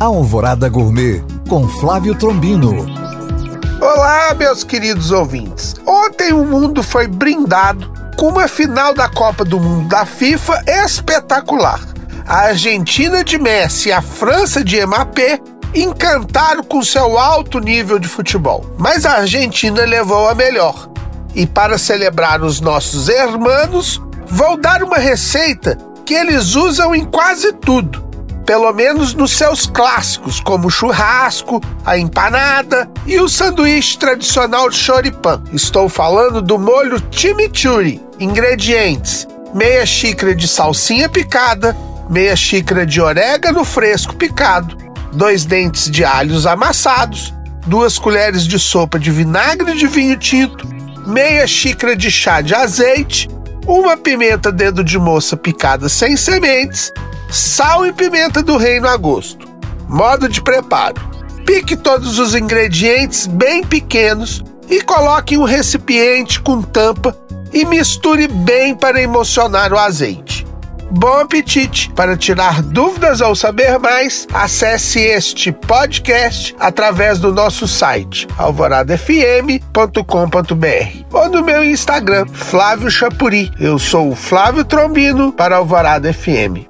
Alvorada Gourmet com Flávio Trombino. Olá, meus queridos ouvintes. Ontem o mundo foi brindado com uma final da Copa do Mundo da FIFA espetacular. A Argentina de Messi e a França de Mbappé encantaram com seu alto nível de futebol. Mas a Argentina levou a melhor. E para celebrar os nossos hermanos, vou dar uma receita que eles usam em quase tudo. Pelo menos nos seus clássicos, como o churrasco, a empanada e o sanduíche tradicional de choripan. Estou falando do molho chimichurri. Ingredientes: meia xícara de salsinha picada, meia xícara de orégano fresco picado, dois dentes de alhos amassados, duas colheres de sopa de vinagre de vinho tinto, meia xícara de chá de azeite, uma pimenta dedo de moça picada sem sementes, sal e pimenta do reino a gosto. Modo de preparo: pique todos os ingredientes bem pequenos e coloque em um recipiente com tampa e misture bem para emocionar o azeite. Bom apetite! Para tirar dúvidas ou saber mais, acesse este podcast através do nosso site alvoradafm.com.br ou no meu Instagram, Flávio Chapuri. Eu sou o Flávio Trombino para Alvorada FM.